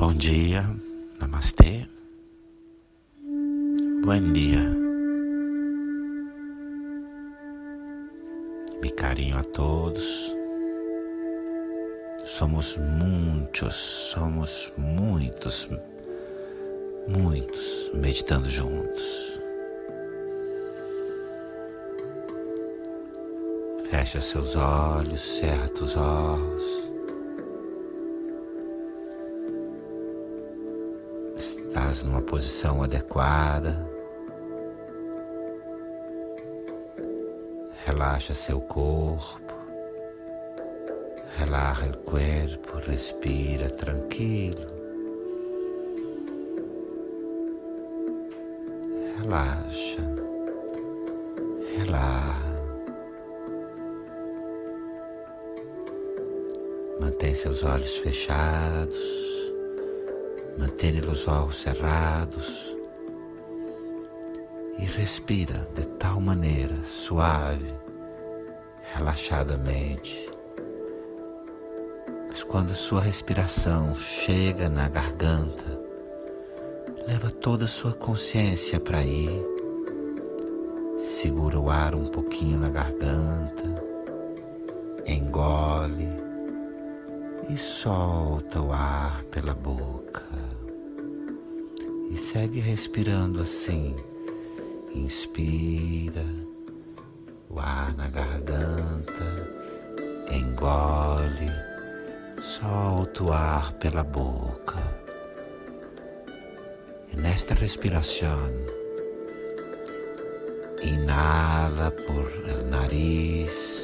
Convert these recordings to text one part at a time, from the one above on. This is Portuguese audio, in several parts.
Bom dia, namastê. Bom dia. Me carinho a todos. Somos muitos, somos muitos, muitos meditando juntos. Fecha seus olhos, cerra os olhos. Estás numa posição adequada. Relaxa seu corpo. Relaxa o corpo, respira tranquilo. Relaxa. Relaxa. Mantém seus olhos fechados. Mantém os olhos cerrados e respira de tal maneira suave, relaxadamente. Mas quando sua respiração chega na garganta, leva toda a sua consciência para aí. Segura o ar um pouquinho na garganta, engole e solta o ar pela boca. E segue respirando assim. Inspira o ar na garganta, engole, solta o ar pela boca. E nesta respiração, inhala por el nariz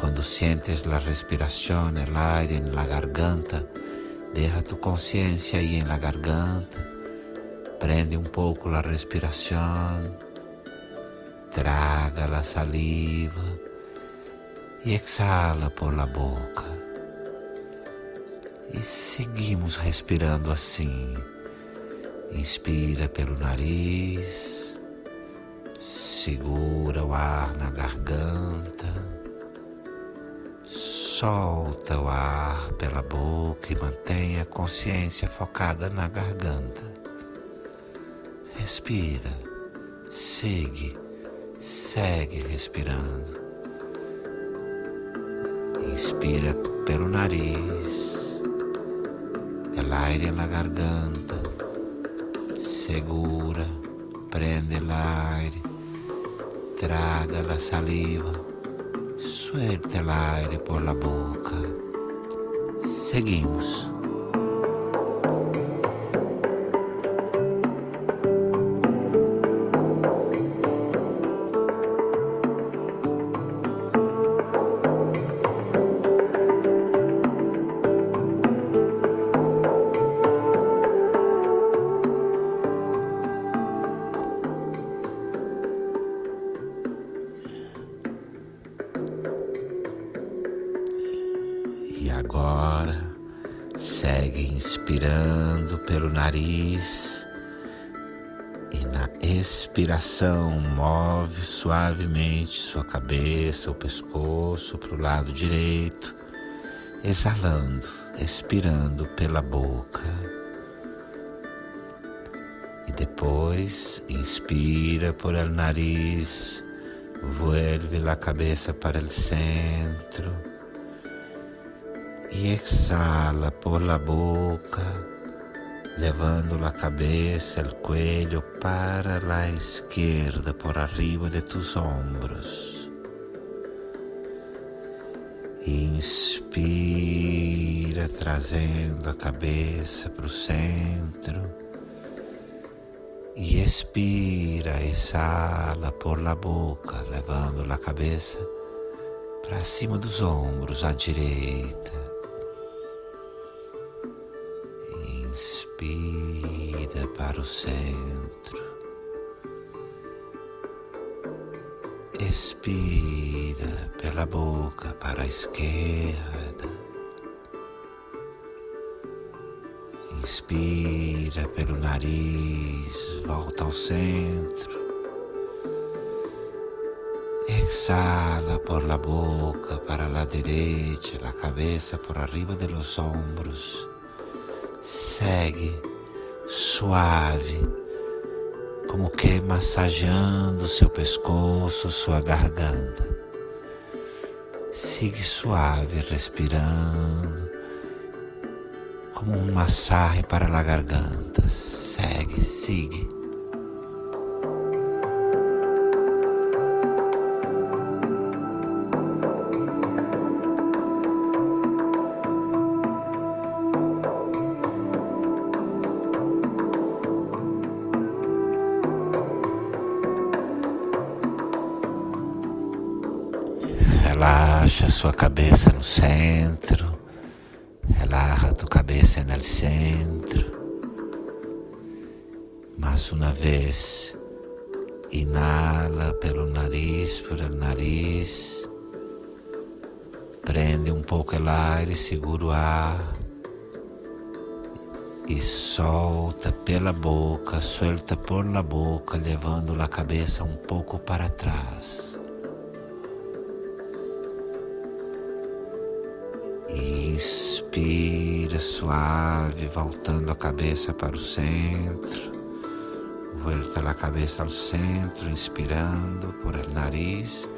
Cuando sientes la respiración, el aire en la garganta, deja tu conciencia ahí en la garganta, prende un poco la respiración, traga la saliva y exhala por la boca. E seguimos respirando assim. Inspira pelo nariz, segura o ar na garganta Solta o ar pela boca e mantenha a consciência focada na garganta. Respira, segue, segue respirando. Inspira pelo nariz, el aire na garganta. Segura, prende o aire, traga a saliva Suelta el aire por la boca. Seguimos. Nariz e na expiração move suavemente sua cabeça, o pescoço para o lado direito, exalando, expirando pela boca. E depois inspira por el nariz, vuelve a cabeça para o centro e exala por la boca, levando a cabeça, o cuello para a esquerda, por arriba de tus ombros. Inspira, trazendo a cabeça para o centro. E expira, exala por la boca, levando a cabeça para cima dos ombros à direita. Inspira para o centro. Expira pela boca para a esquerda. Inspira pelo nariz, volta ao centro. Exhala por la boca para la derecha, la cabeza por arriba de los hombros segue suave, como que massageando seu pescoço, sua garganta. Siga suave, respirando, como um massagem para a garganta. Segue, siga. Relaxa sua cabeça no centro, relaxa tu cabeça no centro. Mais uma vez, inala pelo nariz, por el nariz. Prende um pouco o ar e segura o ar. E solta pela boca, solta por la boca, levando a cabeça um pouco para trás. Inspira suave, voltando a cabeça para o centro. Volta a cabeça ao centro, inspirando por el nariz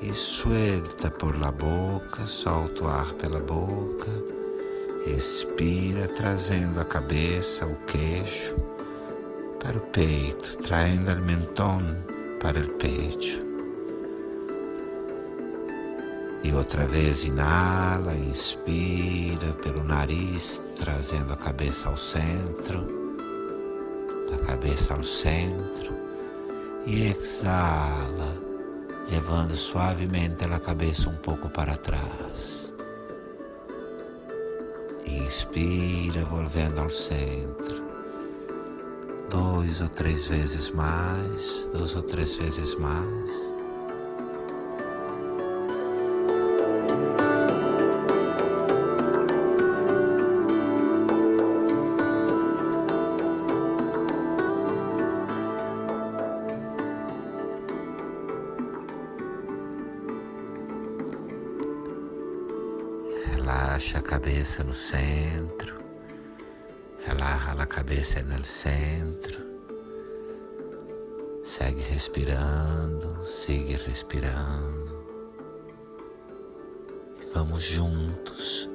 e suelta por la boca, solta o ar pela boca. Expira, trazendo a cabeça, o queixo para o peito, traindo o mentón para o peito. E outra vez inala, inspira pelo nariz, trazendo a cabeça ao centro, a cabeça ao centro, e exala, levando suavemente a cabeça um pouco para trás. Inspira, volvendo ao centro. Dois ou três vezes mais, duas ou três vezes mais. Cabeça no centro. Relaxa a cabeça no centro. Segue respirando, sigue respirando. E vamos juntos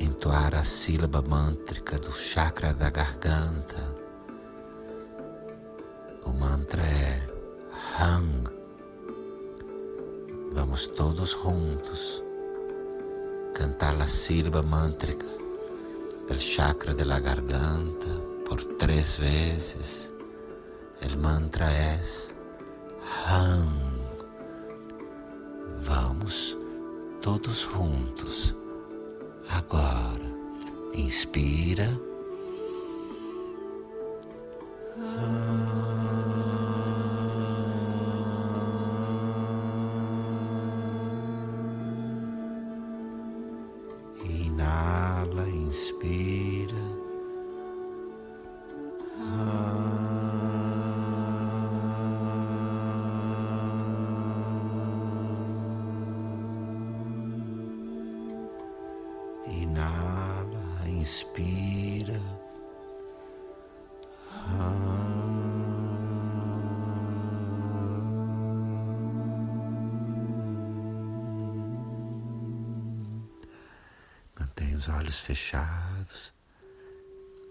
entoar a sílaba mântrica do chakra da garganta. O mantra é Hang. Vamos todos juntos cantar la sílaba mántrica del chakra de la garganta por tres veces. El mantra es Hang. Vamos todos juntos. Agora, inspira. Inala, Os olhos fechados,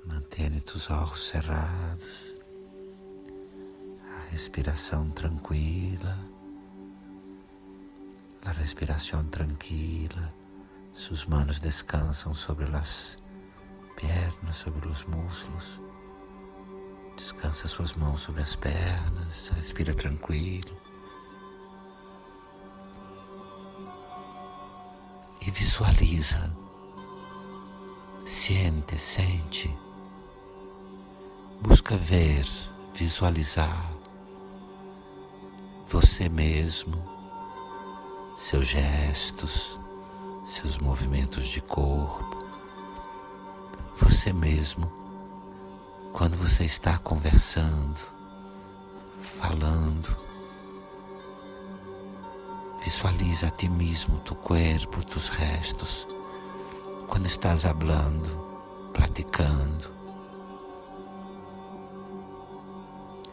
mantendo os olhos cerrados, a respiração tranquila, a respiração tranquila Sus manos descansam sobre as pernas, sobre os muslos. Descansa suas mãos sobre as pernas, respira tranquilo. E visualiza, sente, sente. Busca ver, visualizar você mesmo, seus gestos, seus movimentos de corpo, você mesmo, quando você está conversando, falando, visualiza a ti mesmo, tu corpo, tus restos, quando estás hablando, praticando.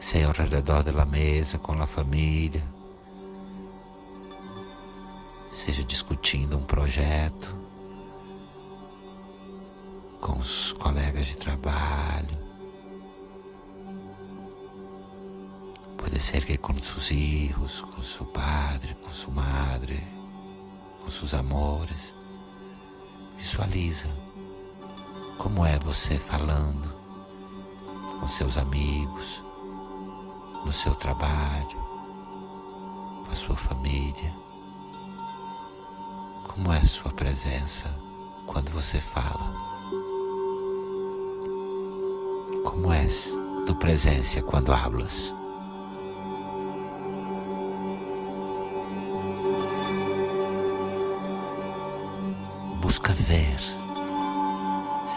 Sei ao redor da mesa com a família, seja discutindo um projeto com os colegas de trabalho. Pode ser que com seus filhos, com seu padre, com sua madre, com seus amores. Visualiza como é você falando com seus amigos, no seu trabalho, com a sua família. Como é a sua presença quando você fala? Como és tu presença quando hablas? Busca ver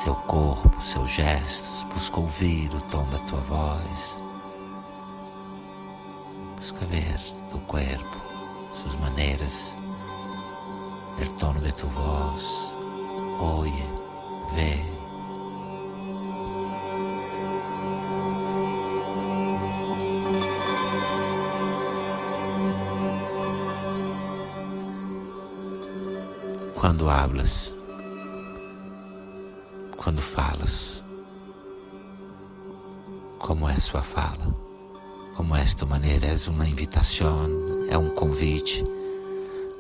seu corpo, seus gestos, busca ouvir o tom da tua voz. Busca ver tu corpo, suas maneiras, o tono de tu voz. Oye, vê. Quando hablas, quando falas, como é sua fala, como é tua maneira, é uma invitação, é um convite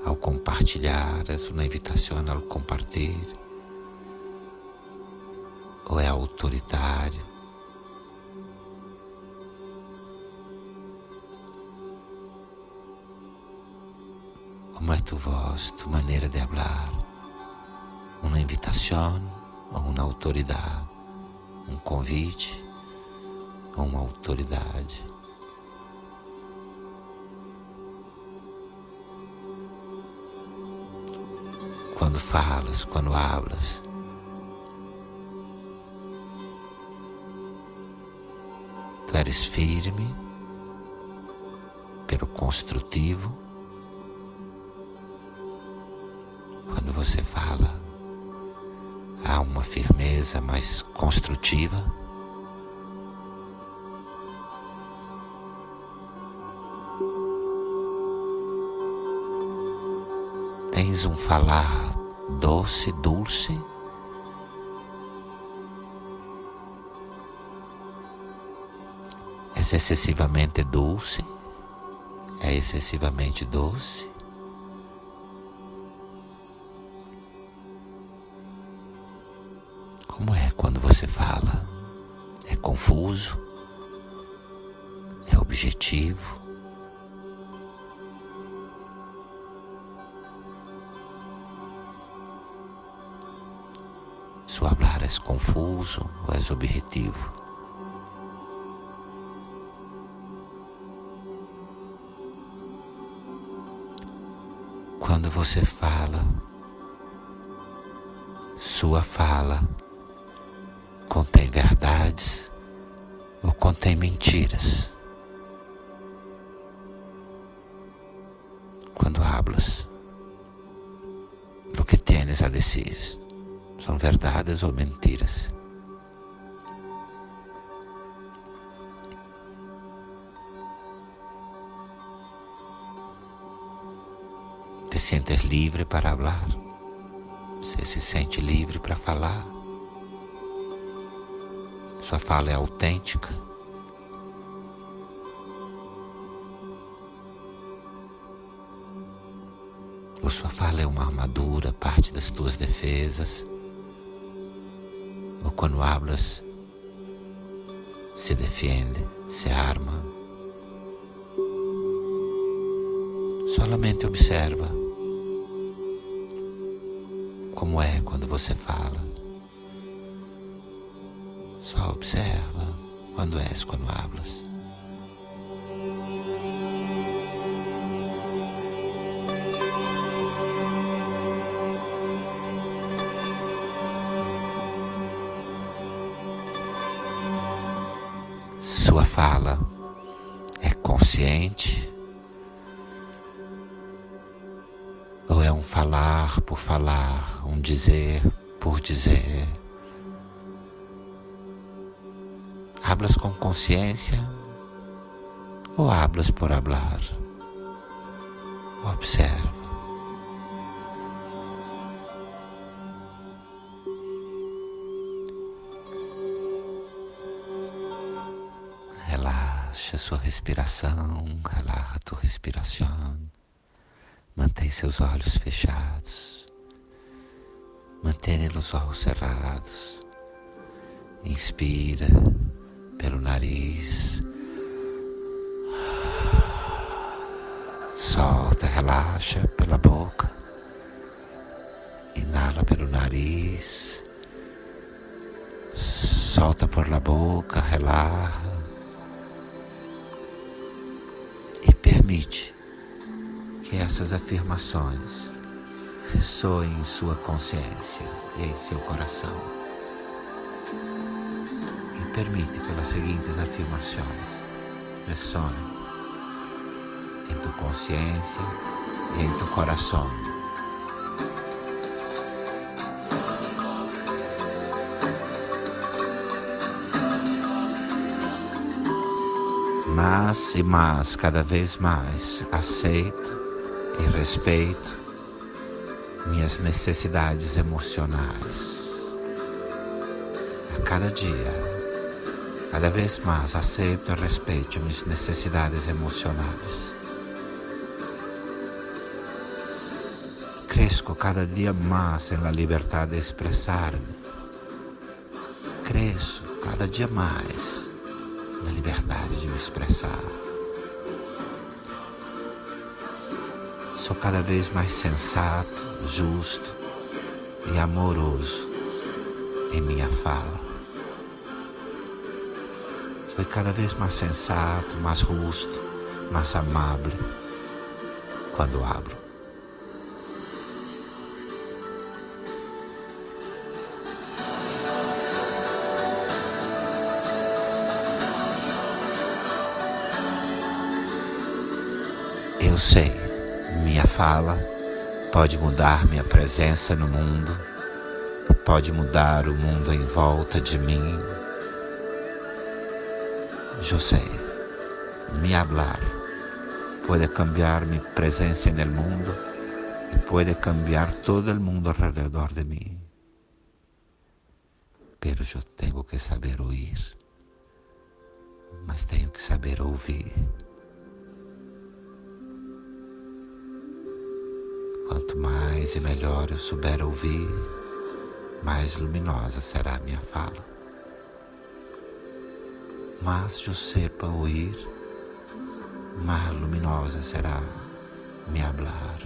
ao compartilhar, é uma invitação ao compartilhar, ou é autoritário? Como é tu voz, tu maneira de falar? Uma invitação a uma autoridade, um convite a uma autoridade. Quando falas, quando hablas, tu eres firme pelo construtivo. Você fala, há uma firmeza mais construtiva. Tens um falar doce, dulce. És excessivamente doce, é excessivamente doce. Como é quando você fala? É confuso? É objetivo? Su hablar é confuso ou é objetivo? Quando você fala, sua fala verdades ou contém mentiras. Quando hablas, o que tienes a dizer são verdades ou mentiras. Te sientes livre para falar? Você se sente livre para falar? Sua fala é autêntica. Ou sua fala é uma armadura, parte das tuas defesas. Ou quando hablas, se defende, se arma. Solamente observa como é quando você fala. Só observa quando és, quando hablas. Sua fala é consciente ou é um falar por falar, um dizer por dizer? Hablas com consciência ou hablas por hablar? Observa. Relaxa sua respiração, relaxa tua respiração. Mantém seus olhos fechados. Mantenha os olhos cerrados. Inspira pelo nariz. Solta, relaxa pela boca. Inala pelo nariz. Solta por la boca, relaxa. E permite que essas afirmações ressoem em sua consciência e em seu coração. Permite que as seguintes afirmações ressonem em tu consciência e em tu coração. Mais e mais, cada vez mais, aceito e respeito minhas necessidades emocionais. A cada dia, cada vez mais aceito e respeito minhas necessidades emocionais. Cresco cada dia mais na liberdade de expressar-me. Cresço cada dia mais na liberdade de me expressar. Sou cada vez mais sensato, justo e amoroso em minha fala. Sou cada vez mais sensato, mais justo, mais amável quando abro. Eu sei, minha fala pode mudar minha presença no mundo, pode mudar o mundo em volta de mim. Eu sei, me hablar pode cambiar minha presença no mundo e pode cambiar todo o mundo alrededor de mim. Pero eu tenho que saber ouvir, mas tenho que saber ouvir. Quanto mais e melhor eu souber ouvir, mais luminosa será a minha fala. Mas eu sepa ouvir, mais luminosa será me hablar.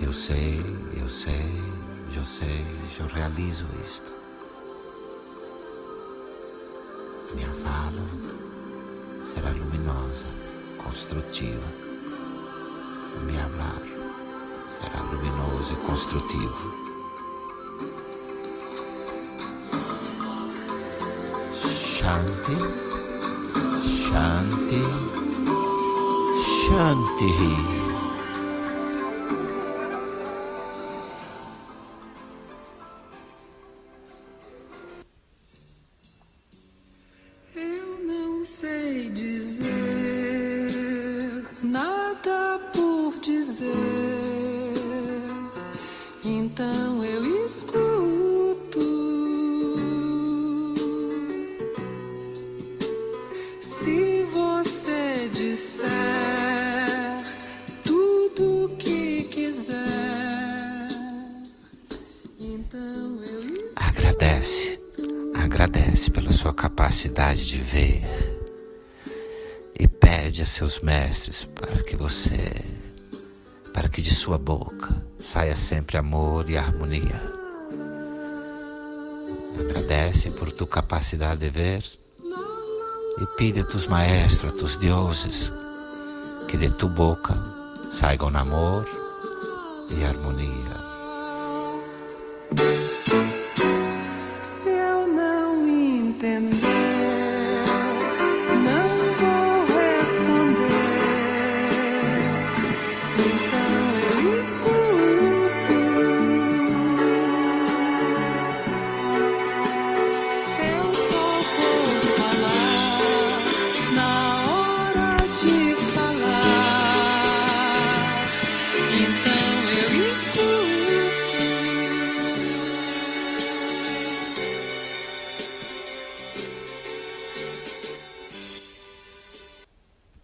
Eu sei, eu sei, eu sei, eu realizo isto. Minha fala será luminosa, construtiva me amar será luminoso e construtivo. Shanti Shanti Shanti he. Capacidade de ver e pede a seus mestres para que você, para que de sua boca saia sempre amor e harmonia. Agradece por tua capacidade de ver e pede a tus maestros, a tus deuses, que de tu boca saigam amor e harmonia.